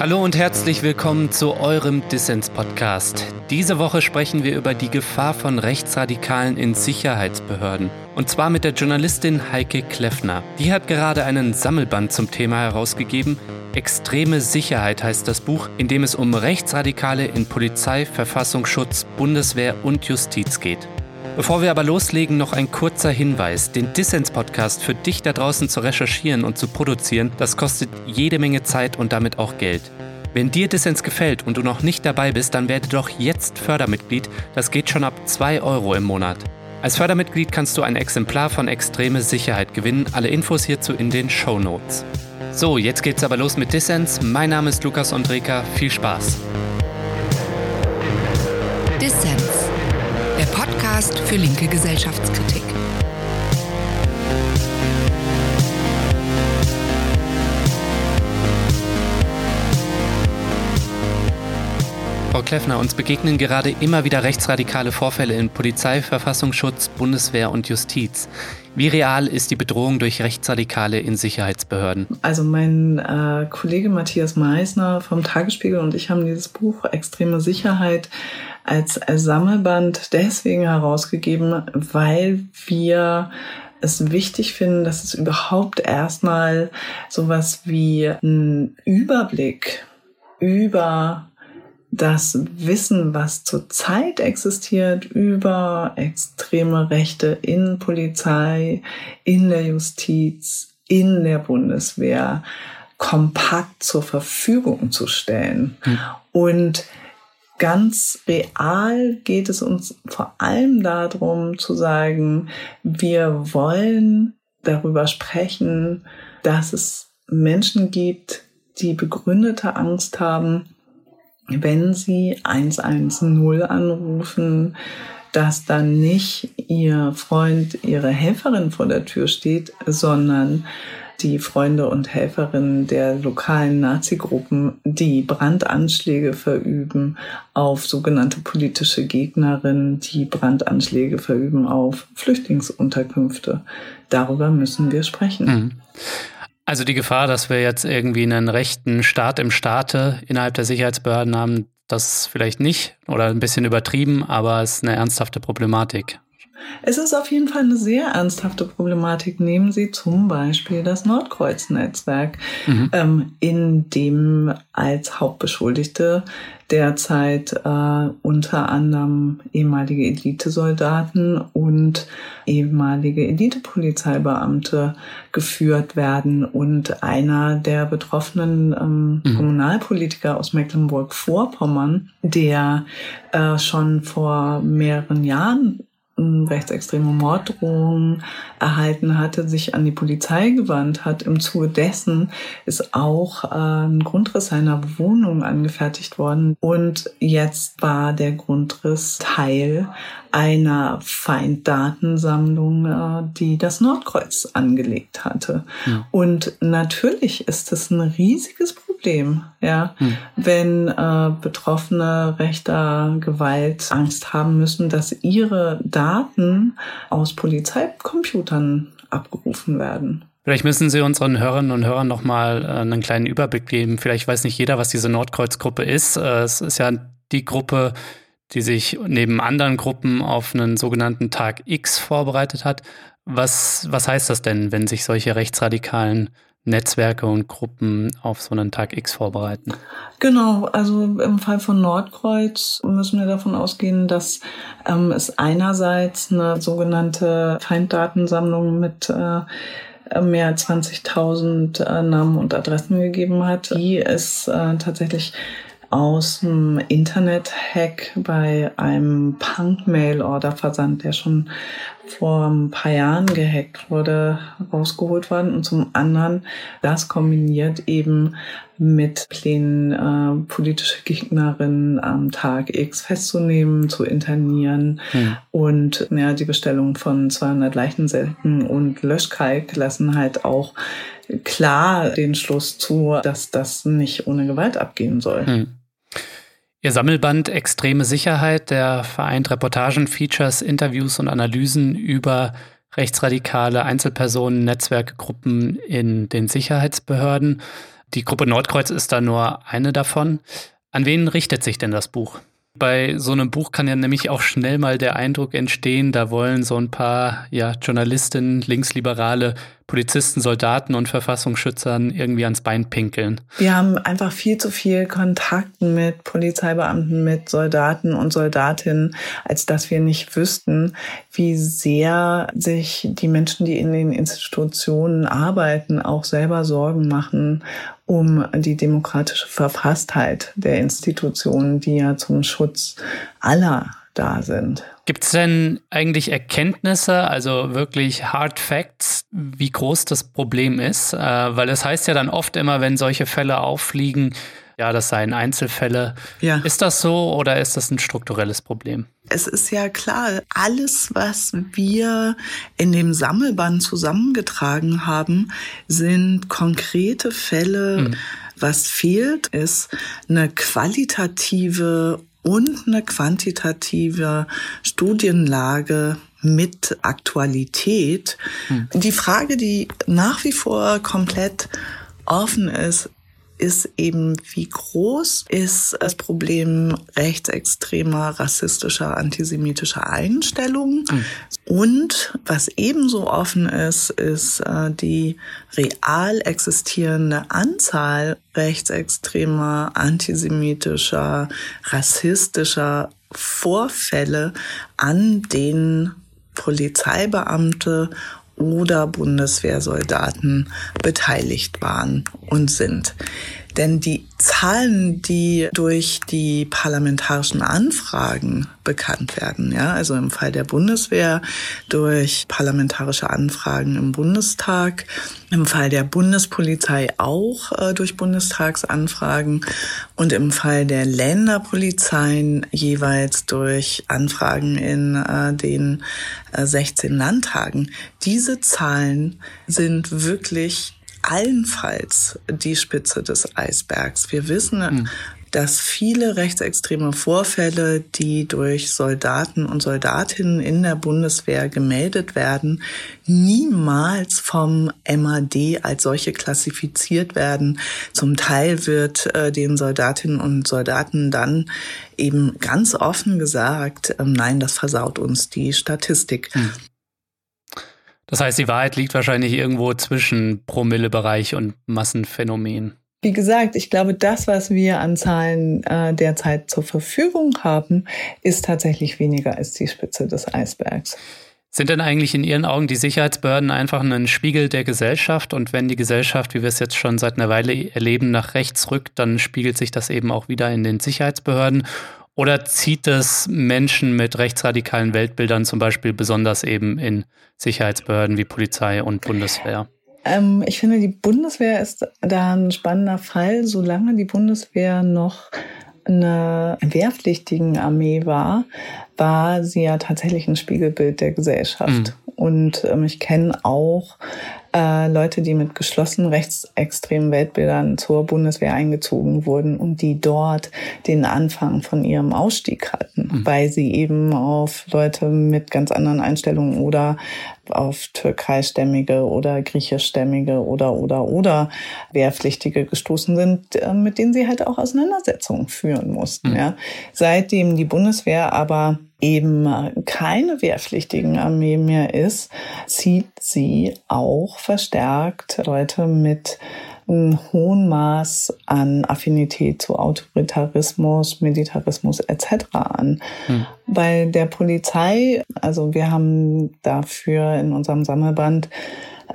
Hallo und herzlich willkommen zu eurem Dissens-Podcast. Diese Woche sprechen wir über die Gefahr von Rechtsradikalen in Sicherheitsbehörden. Und zwar mit der Journalistin Heike Kleffner. Die hat gerade einen Sammelband zum Thema herausgegeben. Extreme Sicherheit heißt das Buch, in dem es um Rechtsradikale in Polizei, Verfassungsschutz, Bundeswehr und Justiz geht. Bevor wir aber loslegen, noch ein kurzer Hinweis. Den Dissens-Podcast für dich da draußen zu recherchieren und zu produzieren, das kostet jede Menge Zeit und damit auch Geld. Wenn dir Dissens gefällt und du noch nicht dabei bist, dann werde doch jetzt Fördermitglied. Das geht schon ab 2 Euro im Monat. Als Fördermitglied kannst du ein Exemplar von Extreme Sicherheit gewinnen. Alle Infos hierzu in den Show Notes. So, jetzt geht's aber los mit Dissens. Mein Name ist Lukas Andreka. Viel Spaß. Dissens Podcast für linke Gesellschaftskritik. Frau Kleffner, uns begegnen gerade immer wieder rechtsradikale Vorfälle in Polizei, Verfassungsschutz, Bundeswehr und Justiz. Wie real ist die Bedrohung durch Rechtsradikale in Sicherheitsbehörden? Also mein äh, Kollege Matthias Meisner vom Tagesspiegel und ich haben dieses Buch Extreme Sicherheit als Sammelband deswegen herausgegeben, weil wir es wichtig finden, dass es überhaupt erstmal sowas wie einen Überblick über das Wissen, was zurzeit existiert über extreme Rechte in Polizei, in der Justiz, in der Bundeswehr kompakt zur Verfügung zu stellen. Mhm. Und ganz real geht es uns vor allem darum zu sagen, wir wollen darüber sprechen, dass es Menschen gibt, die begründete Angst haben, wenn sie 110 anrufen, dass dann nicht ihr Freund, ihre Helferin vor der Tür steht, sondern die Freunde und Helferinnen der lokalen Nazi-Gruppen, die Brandanschläge verüben auf sogenannte politische Gegnerinnen, die Brandanschläge verüben auf Flüchtlingsunterkünfte. Darüber müssen wir sprechen. Mhm. Also die Gefahr, dass wir jetzt irgendwie einen rechten Staat im Staate innerhalb der Sicherheitsbehörden haben, das vielleicht nicht oder ein bisschen übertrieben, aber es ist eine ernsthafte Problematik. Es ist auf jeden Fall eine sehr ernsthafte Problematik. Nehmen Sie zum Beispiel das Nordkreuz-Netzwerk, mhm. ähm, in dem als Hauptbeschuldigte derzeit äh, unter anderem ehemalige Elitesoldaten und ehemalige Elitepolizeibeamte geführt werden. Und einer der betroffenen ähm, mhm. Kommunalpolitiker aus Mecklenburg-Vorpommern, der äh, schon vor mehreren Jahren rechtsextreme Morddrohungen erhalten hatte, sich an die Polizei gewandt hat. Im Zuge dessen ist auch äh, ein Grundriss seiner Wohnung angefertigt worden. Und jetzt war der Grundriss Teil einer Feinddatensammlung, äh, die das Nordkreuz angelegt hatte. Ja. Und natürlich ist es ein riesiges Problem Problem, ja, hm. wenn äh, Betroffene rechter Gewalt Angst haben müssen, dass ihre Daten aus Polizeicomputern abgerufen werden. Vielleicht müssen Sie unseren Hörerinnen und Hörern nochmal äh, einen kleinen Überblick geben. Vielleicht weiß nicht jeder, was diese Nordkreuz-Gruppe ist. Äh, es ist ja die Gruppe, die sich neben anderen Gruppen auf einen sogenannten Tag X vorbereitet hat. Was, was heißt das denn, wenn sich solche rechtsradikalen Netzwerke und Gruppen auf so einen Tag X vorbereiten? Genau, also im Fall von Nordkreuz müssen wir davon ausgehen, dass ähm, es einerseits eine sogenannte Feinddatensammlung mit äh, mehr als 20.000 äh, Namen und Adressen gegeben hat, die es äh, tatsächlich aus dem Internet-Hack bei einem Punk-Mail-Order-Versand, der schon vor ein paar Jahren gehackt wurde, rausgeholt worden. Und zum anderen das kombiniert eben mit Plänen, äh, politische Gegnerinnen am Tag X festzunehmen, zu internieren hm. und ja, die Bestellung von 200 Leichensäcken und Löschkalk lassen halt auch klar den Schluss zu, dass das nicht ohne Gewalt abgehen soll. Hm. Ihr Sammelband Extreme Sicherheit, der vereint Reportagen, Features, Interviews und Analysen über rechtsradikale Einzelpersonen, Netzwerke, Gruppen in den Sicherheitsbehörden. Die Gruppe Nordkreuz ist da nur eine davon. An wen richtet sich denn das Buch? Bei so einem Buch kann ja nämlich auch schnell mal der Eindruck entstehen, da wollen so ein paar ja, Journalistinnen, Linksliberale, Polizisten, Soldaten und Verfassungsschützern irgendwie ans Bein pinkeln. Wir haben einfach viel zu viel Kontakt mit Polizeibeamten, mit Soldaten und Soldatinnen, als dass wir nicht wüssten, wie sehr sich die Menschen, die in den Institutionen arbeiten, auch selber Sorgen machen um die demokratische Verfasstheit der Institutionen, die ja zum Schutz aller da sind. Gibt es denn eigentlich Erkenntnisse, also wirklich Hard Facts, wie groß das Problem ist? Äh, weil es heißt ja dann oft immer, wenn solche Fälle auffliegen, ja, das seien Einzelfälle. Ja. Ist das so oder ist das ein strukturelles Problem? Es ist ja klar, alles, was wir in dem Sammelband zusammengetragen haben, sind konkrete Fälle. Mhm. Was fehlt, ist eine qualitative und eine quantitative Studienlage mit Aktualität. Hm. Die Frage, die nach wie vor komplett offen ist, ist eben, wie groß ist das Problem rechtsextremer, rassistischer, antisemitischer Einstellungen. Mhm. Und was ebenso offen ist, ist äh, die real existierende Anzahl rechtsextremer, antisemitischer, rassistischer Vorfälle, an denen Polizeibeamte oder Bundeswehrsoldaten beteiligt waren und sind. Denn die Zahlen, die durch die parlamentarischen Anfragen bekannt werden, ja, also im Fall der Bundeswehr durch parlamentarische Anfragen im Bundestag, im Fall der Bundespolizei auch äh, durch Bundestagsanfragen und im Fall der Länderpolizeien jeweils durch Anfragen in äh, den äh, 16 Landtagen. Diese Zahlen sind wirklich allenfalls die Spitze des Eisbergs. Wir wissen, mhm. dass viele rechtsextreme Vorfälle, die durch Soldaten und Soldatinnen in der Bundeswehr gemeldet werden, niemals vom MAD als solche klassifiziert werden. Zum Teil wird äh, den Soldatinnen und Soldaten dann eben ganz offen gesagt, äh, nein, das versaut uns die Statistik. Mhm. Das heißt, die Wahrheit liegt wahrscheinlich irgendwo zwischen Promillebereich und Massenphänomen. Wie gesagt, ich glaube, das, was wir an Zahlen äh, derzeit zur Verfügung haben, ist tatsächlich weniger als die Spitze des Eisbergs. Sind denn eigentlich in Ihren Augen die Sicherheitsbehörden einfach ein Spiegel der Gesellschaft? Und wenn die Gesellschaft, wie wir es jetzt schon seit einer Weile erleben, nach rechts rückt, dann spiegelt sich das eben auch wieder in den Sicherheitsbehörden? Oder zieht es Menschen mit rechtsradikalen Weltbildern zum Beispiel besonders eben in Sicherheitsbehörden wie Polizei und Bundeswehr? Ähm, ich finde, die Bundeswehr ist da ein spannender Fall, solange die Bundeswehr noch eine wehrpflichtigen Armee war, war sie ja tatsächlich ein Spiegelbild der Gesellschaft. Mhm. Und ähm, ich kenne auch äh, Leute, die mit geschlossenen rechtsextremen Weltbildern zur Bundeswehr eingezogen wurden und die dort den Anfang von ihrem Ausstieg hatten, mhm. weil sie eben auf Leute mit ganz anderen Einstellungen oder auf türkeistämmige oder griechischstämmige oder oder oder Wehrpflichtige gestoßen sind, äh, mit denen sie halt auch Auseinandersetzungen führen mussten. Mhm. Ja. Seitdem die Bundeswehr aber eben keine wehrpflichtigen Armee mehr ist, zieht sie auch verstärkt Leute mit einem hohen Maß an Affinität zu Autoritarismus, Militarismus etc. an. Hm. Bei der Polizei, also wir haben dafür in unserem Sammelband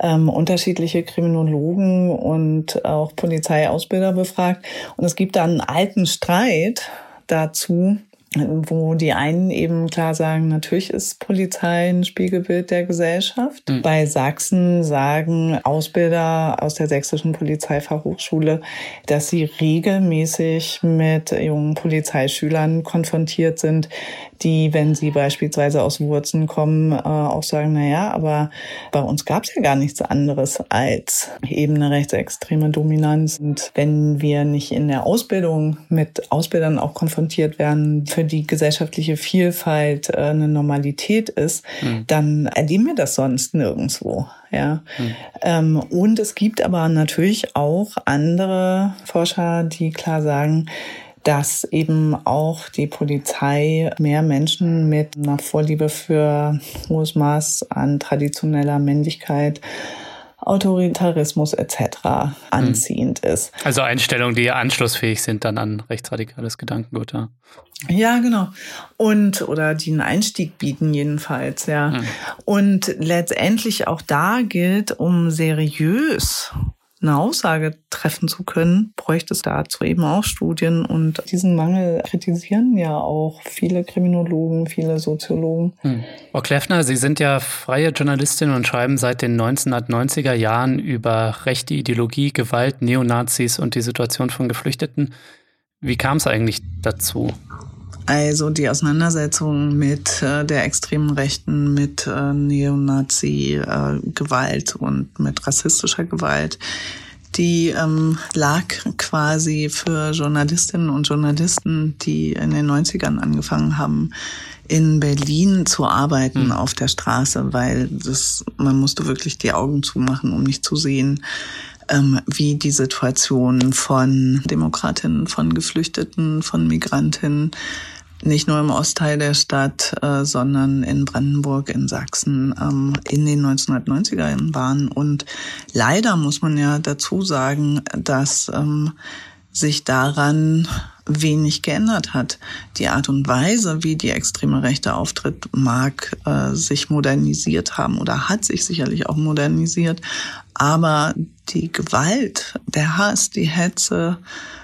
ähm, unterschiedliche Kriminologen und auch Polizeiausbilder befragt. Und es gibt da einen alten Streit dazu, wo die einen eben klar sagen, natürlich ist Polizei ein Spiegelbild der Gesellschaft. Mhm. Bei Sachsen sagen Ausbilder aus der sächsischen Polizeifachhochschule, dass sie regelmäßig mit jungen Polizeischülern konfrontiert sind, die, wenn sie beispielsweise aus Wurzen kommen, äh, auch sagen, na ja, aber bei uns gab es ja gar nichts anderes als eben eine rechtsextreme Dominanz. Und wenn wir nicht in der Ausbildung mit Ausbildern auch konfrontiert werden, für für die gesellschaftliche Vielfalt äh, eine Normalität ist, mhm. dann erleben wir das sonst nirgendwo. Ja. Mhm. Ähm, und es gibt aber natürlich auch andere Forscher, die klar sagen, dass eben auch die Polizei mehr Menschen mit einer Vorliebe für hohes Maß an traditioneller Männlichkeit Autoritarismus etc. anziehend hm. ist. Also Einstellungen, die anschlussfähig sind dann an rechtsradikales Gedankengut. Ja, ja genau. Und oder die einen Einstieg bieten jedenfalls, ja. Hm. Und letztendlich auch da gilt, um seriös eine Aussage treffen zu können, bräuchte es dazu eben auch Studien. Und diesen Mangel kritisieren ja auch viele Kriminologen, viele Soziologen. Hm. Frau Kleffner, Sie sind ja freie Journalistin und schreiben seit den 1990er Jahren über rechte Ideologie, Gewalt, Neonazis und die Situation von Geflüchteten. Wie kam es eigentlich dazu? Also die Auseinandersetzung mit äh, der extremen Rechten, mit äh, Neonazi-Gewalt äh, und mit rassistischer Gewalt, die ähm, lag quasi für Journalistinnen und Journalisten, die in den 90ern angefangen haben, in Berlin zu arbeiten mhm. auf der Straße, weil das, man musste wirklich die Augen zumachen, um nicht zu sehen, ähm, wie die Situation von Demokratinnen, von Geflüchteten, von Migrantinnen nicht nur im Ostteil der Stadt, äh, sondern in Brandenburg, in Sachsen ähm, in den 1990er Jahren waren. Und leider muss man ja dazu sagen, dass ähm, sich daran wenig geändert hat. Die Art und Weise, wie die extreme Rechte auftritt, mag äh, sich modernisiert haben oder hat sich sicherlich auch modernisiert. Aber die Gewalt, der Hass, die Hetze,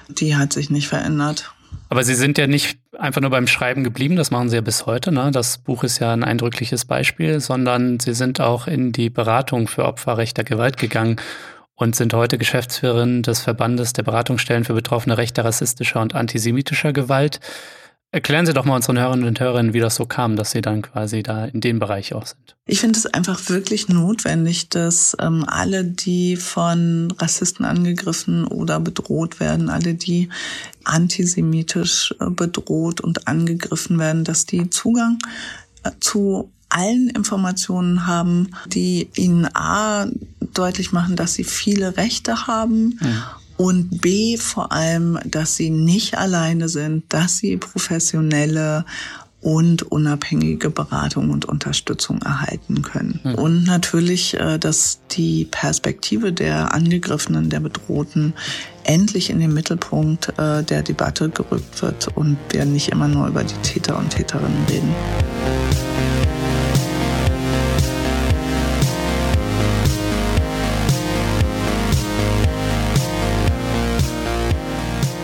die hat sich nicht verändert. Aber Sie sind ja nicht einfach nur beim Schreiben geblieben, das machen Sie ja bis heute. Ne? Das Buch ist ja ein eindrückliches Beispiel, sondern Sie sind auch in die Beratung für Opfer rechter Gewalt gegangen und sind heute Geschäftsführerin des Verbandes der Beratungsstellen für Betroffene rechter, rassistischer und antisemitischer Gewalt. Erklären Sie doch mal unseren Hörerinnen und Hörern, wie das so kam, dass Sie dann quasi da in dem Bereich auch sind. Ich finde es einfach wirklich notwendig, dass ähm, alle, die von Rassisten angegriffen oder bedroht werden, alle, die antisemitisch äh, bedroht und angegriffen werden, dass die Zugang äh, zu allen Informationen haben, die ihnen A deutlich machen, dass sie viele Rechte haben mhm und B vor allem, dass sie nicht alleine sind, dass sie professionelle und unabhängige Beratung und Unterstützung erhalten können. Mhm. Und natürlich, äh, dass die Perspektive der Angegriffenen, der Bedrohten endlich in den Mittelpunkt äh, der Debatte gerückt wird und wir nicht immer nur über die Täter und Täterinnen reden.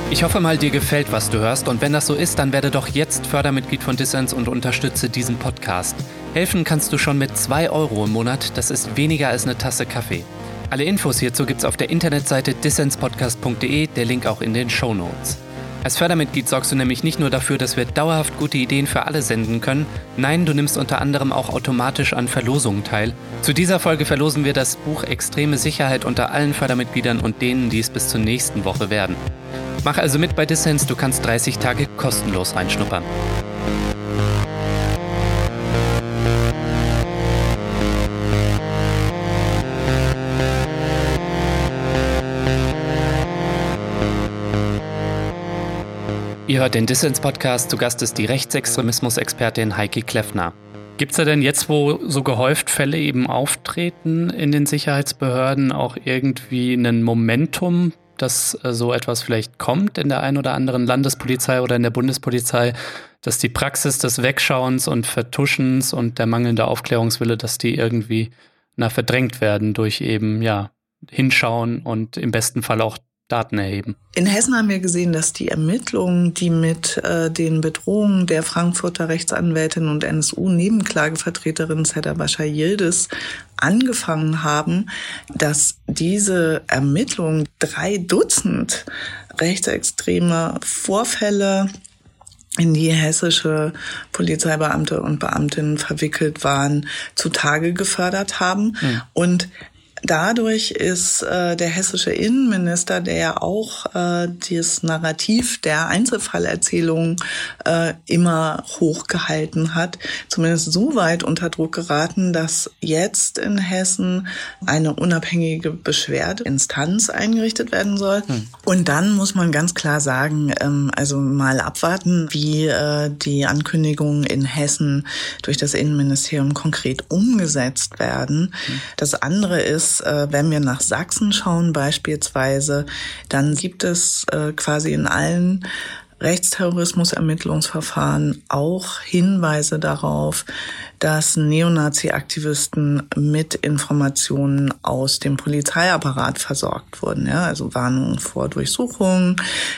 Ich hoffe mal, dir gefällt, was du hörst. Und wenn das so ist, dann werde doch jetzt Fördermitglied von Dissens und unterstütze diesen Podcast. Helfen kannst du schon mit 2 Euro im Monat. Das ist weniger als eine Tasse Kaffee. Alle Infos hierzu gibt's auf der Internetseite dissenspodcast.de, der Link auch in den Show Notes. Als Fördermitglied sorgst du nämlich nicht nur dafür, dass wir dauerhaft gute Ideen für alle senden können, nein, du nimmst unter anderem auch automatisch an Verlosungen teil. Zu dieser Folge verlosen wir das Buch Extreme Sicherheit unter allen Fördermitgliedern und denen, die es bis zur nächsten Woche werden. Mach also mit bei Dissens, du kannst 30 Tage kostenlos reinschnuppern. Ihr hört den Dissens-Podcast. Zu Gast ist die Rechtsextremismus-Expertin Heike Kleffner. Gibt es da denn jetzt, wo so gehäuft Fälle eben auftreten in den Sicherheitsbehörden, auch irgendwie ein Momentum, dass äh, so etwas vielleicht kommt in der einen oder anderen Landespolizei oder in der Bundespolizei, dass die Praxis des Wegschauens und Vertuschens und der mangelnde Aufklärungswille, dass die irgendwie na, verdrängt werden durch eben, ja, hinschauen und im besten Fall auch Daten erheben. In Hessen haben wir gesehen, dass die Ermittlungen, die mit äh, den Bedrohungen der Frankfurter Rechtsanwältin und NSU-Nebenklagevertreterin Seda Bashar Yildiz angefangen haben, dass diese Ermittlungen drei Dutzend rechtsextreme Vorfälle in die hessische Polizeibeamte und Beamtinnen verwickelt waren, zutage gefördert haben. Mhm. Und dadurch ist äh, der hessische Innenminister, der ja auch äh, dieses Narrativ der Einzelfallerzählung äh, immer hochgehalten hat, zumindest so weit unter Druck geraten, dass jetzt in Hessen eine unabhängige Beschwerdeinstanz eingerichtet werden soll. Hm. Und dann muss man ganz klar sagen, ähm, also mal abwarten, wie äh, die Ankündigungen in Hessen durch das Innenministerium konkret umgesetzt werden. Hm. Das andere ist, äh, wenn wir nach Sachsen schauen beispielsweise, dann gibt es äh, quasi in allen Rechtsterrorismus-Ermittlungsverfahren auch Hinweise darauf, dass Neonazi-Aktivisten mit Informationen aus dem Polizeiapparat versorgt wurden, ja, also Warnungen vor Durchsuchungen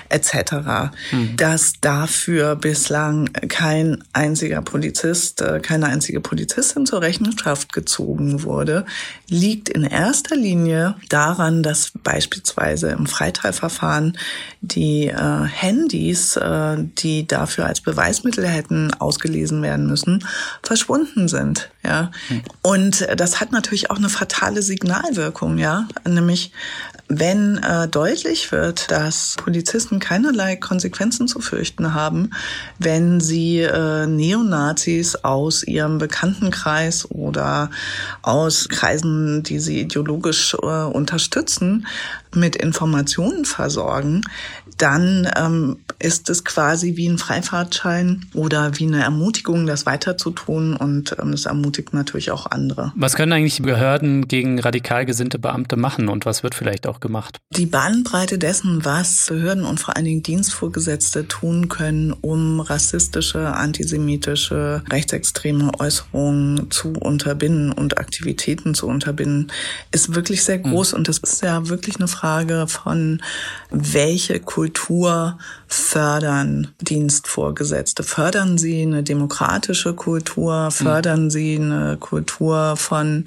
etc. Mhm. Dass dafür bislang kein einziger Polizist, äh, keine einzige Polizistin zur Rechenschaft gezogen wurde, liegt in erster Linie daran, dass beispielsweise im Freiteilverfahren die äh, Handys, äh, die dafür als Beweismittel hätten ausgelesen werden müssen, verschwunden gebunden sind, ja. Und das hat natürlich auch eine fatale Signalwirkung, ja. Nämlich, wenn äh, deutlich wird, dass Polizisten keinerlei Konsequenzen zu fürchten haben, wenn sie äh, Neonazis aus ihrem Bekanntenkreis oder aus Kreisen, die sie ideologisch äh, unterstützen, mit Informationen versorgen, dann ähm, ist es quasi wie ein Freifahrtschein oder wie eine Ermutigung, das weiterzutun und ähm, das ermutigt natürlich auch andere. Was können eigentlich Behörden gegen radikal gesinnte Beamte machen und was wird vielleicht auch gemacht? Die Bandbreite dessen, was Behörden und vor allen Dingen Dienstvorgesetzte tun können, um rassistische, antisemitische, rechtsextreme Äußerungen zu unterbinden und Aktivitäten zu unterbinden, ist wirklich sehr groß mhm. und das ist ja wirklich eine Frage von, welche Kultur fördern Dienstvorgesetzte? Fördern sie eine demokratische Kultur? Fördern mhm. sie eine Kultur von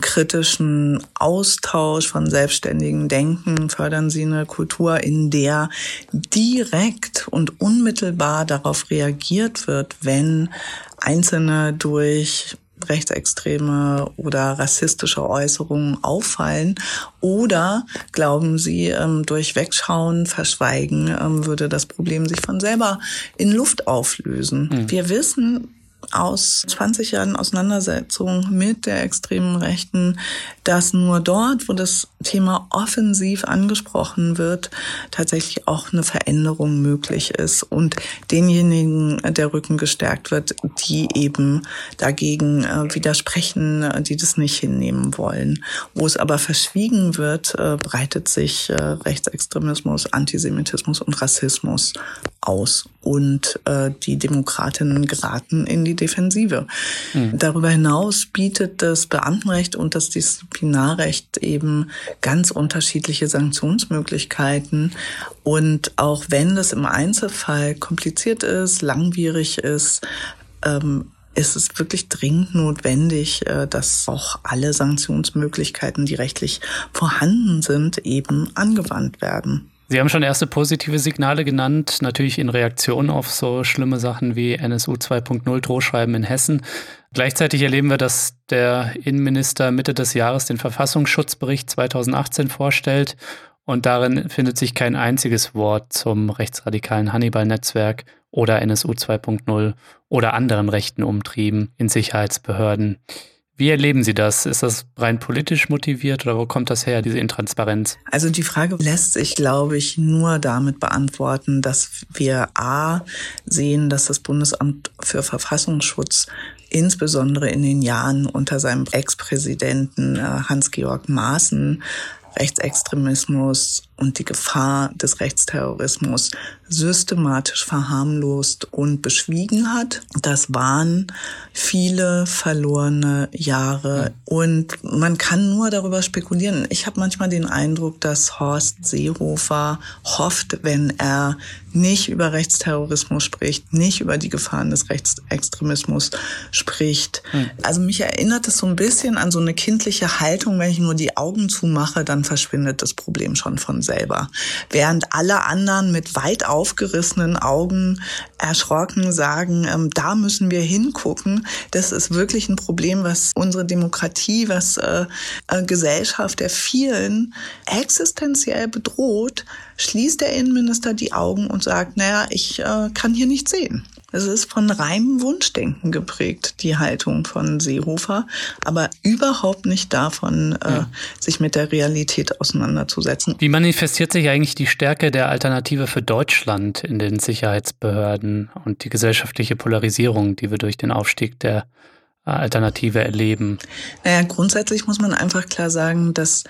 kritischen Austausch, von selbstständigen Denken? Fördern sie eine Kultur, in der direkt und unmittelbar darauf reagiert wird, wenn Einzelne durch rechtsextreme oder rassistische Äußerungen auffallen? Oder glauben Sie, ähm, durch Wegschauen, Verschweigen ähm, würde das Problem sich von selber in Luft auflösen? Mhm. Wir wissen, aus 20 Jahren Auseinandersetzung mit der extremen Rechten, dass nur dort, wo das Thema offensiv angesprochen wird, tatsächlich auch eine Veränderung möglich ist und denjenigen der Rücken gestärkt wird, die eben dagegen äh, widersprechen, die das nicht hinnehmen wollen. Wo es aber verschwiegen wird, äh, breitet sich äh, Rechtsextremismus, Antisemitismus und Rassismus aus und die Demokratinnen geraten in die Defensive. Mhm. Darüber hinaus bietet das Beamtenrecht und das Disziplinarrecht eben ganz unterschiedliche Sanktionsmöglichkeiten. Und auch wenn das im Einzelfall kompliziert ist, langwierig ist, ähm, ist es wirklich dringend notwendig, äh, dass auch alle Sanktionsmöglichkeiten, die rechtlich vorhanden sind, eben angewandt werden. Sie haben schon erste positive Signale genannt, natürlich in Reaktion auf so schlimme Sachen wie NSU 2.0 Drohschreiben in Hessen. Gleichzeitig erleben wir, dass der Innenminister Mitte des Jahres den Verfassungsschutzbericht 2018 vorstellt und darin findet sich kein einziges Wort zum rechtsradikalen Hannibal-Netzwerk oder NSU 2.0 oder anderen rechten Umtrieben in Sicherheitsbehörden. Wie erleben Sie das? Ist das rein politisch motiviert oder wo kommt das her, diese Intransparenz? Also die Frage lässt sich, glaube ich, nur damit beantworten, dass wir A sehen, dass das Bundesamt für Verfassungsschutz insbesondere in den Jahren unter seinem Ex-Präsidenten äh, Hans-Georg Maaßen Rechtsextremismus und die Gefahr des Rechtsterrorismus systematisch verharmlost und beschwiegen hat. Das waren viele verlorene Jahre und man kann nur darüber spekulieren. Ich habe manchmal den Eindruck, dass Horst Seehofer hofft, wenn er nicht über Rechtsterrorismus spricht, nicht über die Gefahren des Rechtsextremismus spricht. Also mich erinnert es so ein bisschen an so eine kindliche Haltung, wenn ich nur die Augen zumache, dann verschwindet das Problem schon von selber. Während alle anderen mit weit aufgerissenen Augen erschrocken sagen, ähm, da müssen wir hingucken. Das ist wirklich ein Problem, was unsere Demokratie, was äh, äh, Gesellschaft der vielen existenziell bedroht, schließt der Innenminister die Augen und sagt, naja, ich äh, kann hier nichts sehen. Es ist von reinem Wunschdenken geprägt, die Haltung von Seehofer, aber überhaupt nicht davon, äh, ja. sich mit der Realität auseinanderzusetzen. Wie manifestiert sich eigentlich die Stärke der Alternative für Deutschland in den Sicherheitsbehörden und die gesellschaftliche Polarisierung, die wir durch den Aufstieg der Alternative erleben? Naja, grundsätzlich muss man einfach klar sagen, dass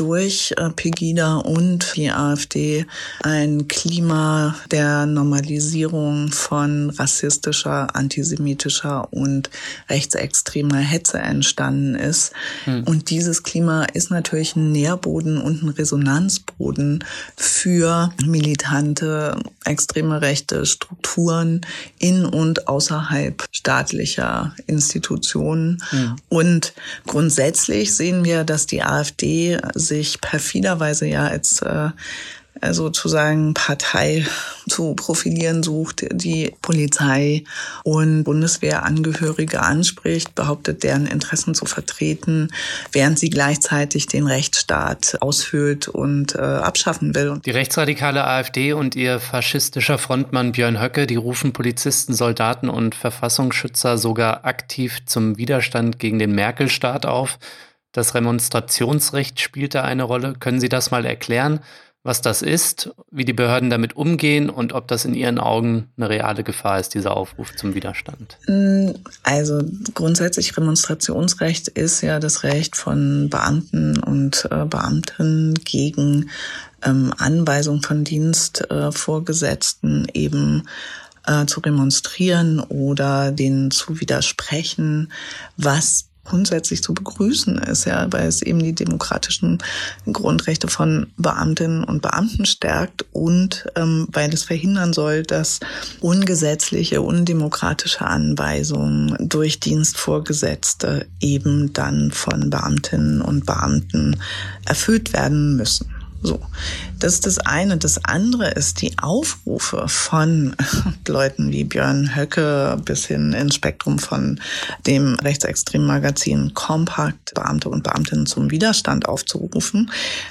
durch äh, Pegida und die AfD ein Klima der Normalisierung von rassistischer, antisemitischer und rechtsextremer Hetze entstanden ist. Hm. Und dieses Klima ist natürlich ein Nährboden und ein Resonanzboden für militante, extreme rechte Strukturen in und außerhalb staatlicher Institutionen. Ja. Und grundsätzlich sehen wir, dass die AfD sich perfiderweise ja als äh, sozusagen Partei zu profilieren sucht, die Polizei und Bundeswehrangehörige anspricht, behauptet, deren Interessen zu vertreten, während sie gleichzeitig den Rechtsstaat aushöhlt und äh, abschaffen will. Die rechtsradikale AfD und ihr faschistischer Frontmann Björn Höcke, die rufen Polizisten, Soldaten und Verfassungsschützer sogar aktiv zum Widerstand gegen den Merkel-Staat auf. Das Remonstrationsrecht spielt da eine Rolle. Können Sie das mal erklären? was das ist, wie die Behörden damit umgehen und ob das in Ihren Augen eine reale Gefahr ist, dieser Aufruf zum Widerstand? Mm, also grundsätzlich Remonstrationsrecht ist ja das Recht von Beamten und äh, Beamten gegen ähm, Anweisung von Dienstvorgesetzten äh, eben zu remonstrieren oder denen zu widersprechen, was grundsätzlich zu begrüßen ist, ja, weil es eben die demokratischen Grundrechte von Beamtinnen und Beamten stärkt und ähm, weil es verhindern soll, dass ungesetzliche, undemokratische Anweisungen durch Dienstvorgesetzte eben dann von Beamtinnen und Beamten erfüllt werden müssen. So, das ist das eine. Das andere ist die Aufrufe von Leuten wie Björn Höcke bis hin ins Spektrum von dem rechtsextremen Magazin Compact, Beamte und Beamtinnen zum Widerstand aufzurufen.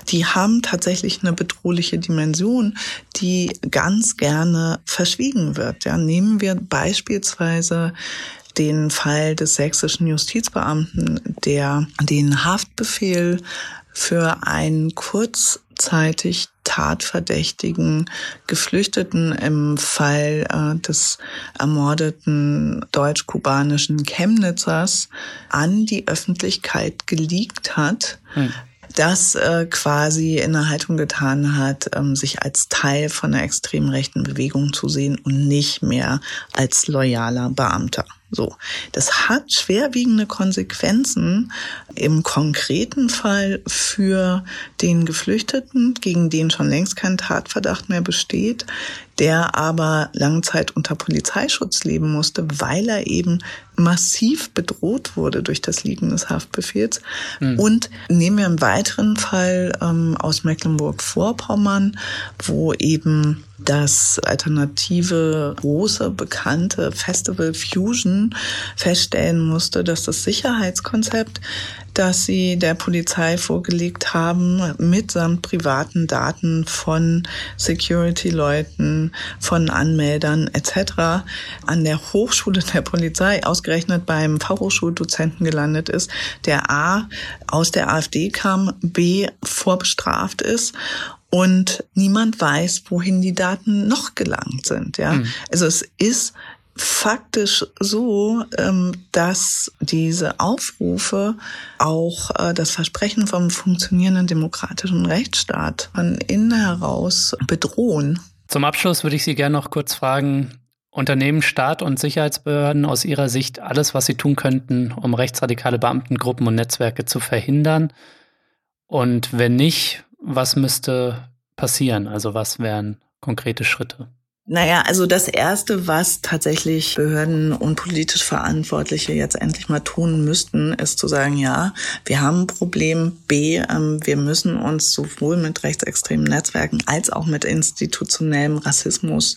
Die haben tatsächlich eine bedrohliche Dimension, die ganz gerne verschwiegen wird. Ja, nehmen wir beispielsweise den Fall des sächsischen Justizbeamten, der den Haftbefehl für einen kurzzeitig tatverdächtigen Geflüchteten im Fall äh, des ermordeten deutsch-kubanischen Chemnitzers an die Öffentlichkeit geleakt hat. Hm das äh, quasi in der Haltung getan hat, ähm, sich als Teil von einer extrem rechten Bewegung zu sehen und nicht mehr als loyaler Beamter. So, das hat schwerwiegende Konsequenzen im konkreten Fall für den Geflüchteten, gegen den schon längst kein Tatverdacht mehr besteht, der aber lange Zeit unter Polizeischutz leben musste, weil er eben massiv bedroht wurde durch das Liegen des Haftbefehls. Mhm. Und nehmen wir einen weiteren Fall ähm, aus Mecklenburg-Vorpommern, wo eben das alternative große bekannte Festival Fusion feststellen musste, dass das Sicherheitskonzept, das sie der Polizei vorgelegt haben, mitsamt privaten Daten von Security-Leuten, von Anmeldern etc. an der Hochschule der Polizei ausgerechnet beim Fachhochschuldozenten gelandet ist, der A aus der AfD kam, B vorbestraft ist und niemand weiß, wohin die Daten noch gelangt sind. Ja, mhm. also es ist faktisch so, ähm, dass diese Aufrufe auch äh, das Versprechen vom funktionierenden demokratischen Rechtsstaat von innen heraus bedrohen. Zum Abschluss würde ich Sie gerne noch kurz fragen, Unternehmen, Staat und Sicherheitsbehörden aus Ihrer Sicht alles, was sie tun könnten, um rechtsradikale Beamtengruppen und Netzwerke zu verhindern? Und wenn nicht, was müsste passieren? Also was wären konkrete Schritte? Naja, also das Erste, was tatsächlich Behörden und politisch Verantwortliche jetzt endlich mal tun müssten, ist zu sagen, ja, wir haben ein Problem. B, ähm, wir müssen uns sowohl mit rechtsextremen Netzwerken als auch mit institutionellem Rassismus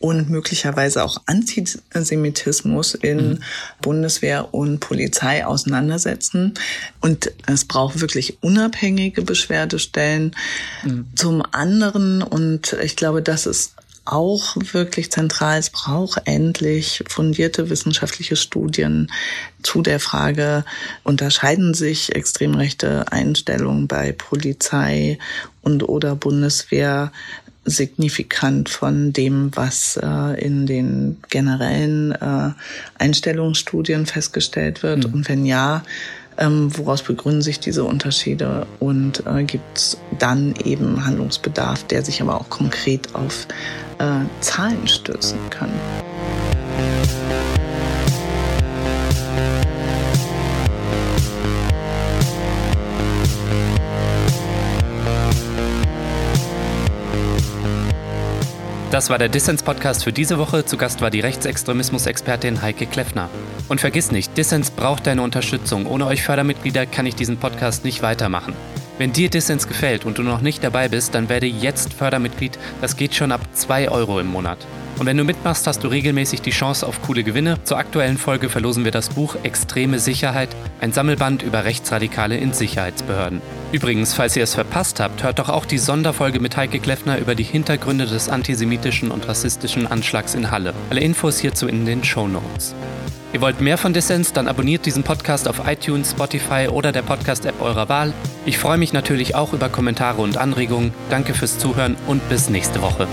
und möglicherweise auch Antisemitismus in mhm. Bundeswehr und Polizei auseinandersetzen. Und es braucht wirklich unabhängige Beschwerdestellen. Mhm. Zum anderen, und ich glaube, das ist auch wirklich zentral. Es braucht endlich fundierte wissenschaftliche Studien zu der Frage, unterscheiden sich extrem rechte Einstellungen bei Polizei und oder Bundeswehr signifikant von dem, was äh, in den generellen äh, Einstellungsstudien festgestellt wird? Mhm. Und wenn ja, ähm, woraus begründen sich diese Unterschiede? Und äh, gibt es dann eben Handlungsbedarf, der sich aber auch konkret auf äh, Zahlen stürzen kann? Das war der Dissens-Podcast für diese Woche. Zu Gast war die Rechtsextremismus-Expertin Heike Kleffner. Und vergiss nicht, Dissens braucht deine Unterstützung. Ohne euch Fördermitglieder kann ich diesen Podcast nicht weitermachen. Wenn dir Dissens gefällt und du noch nicht dabei bist, dann werde jetzt Fördermitglied. Das geht schon ab 2 Euro im Monat. Und wenn du mitmachst, hast du regelmäßig die Chance auf coole Gewinne. Zur aktuellen Folge verlosen wir das Buch Extreme Sicherheit, ein Sammelband über Rechtsradikale in Sicherheitsbehörden. Übrigens, falls ihr es verpasst habt, hört doch auch die Sonderfolge mit Heike Kleffner über die Hintergründe des antisemitischen und rassistischen Anschlags in Halle. Alle Infos hierzu in den Show Notes. Ihr wollt mehr von Dissens, dann abonniert diesen Podcast auf iTunes, Spotify oder der Podcast-App eurer Wahl. Ich freue mich natürlich auch über Kommentare und Anregungen. Danke fürs Zuhören und bis nächste Woche.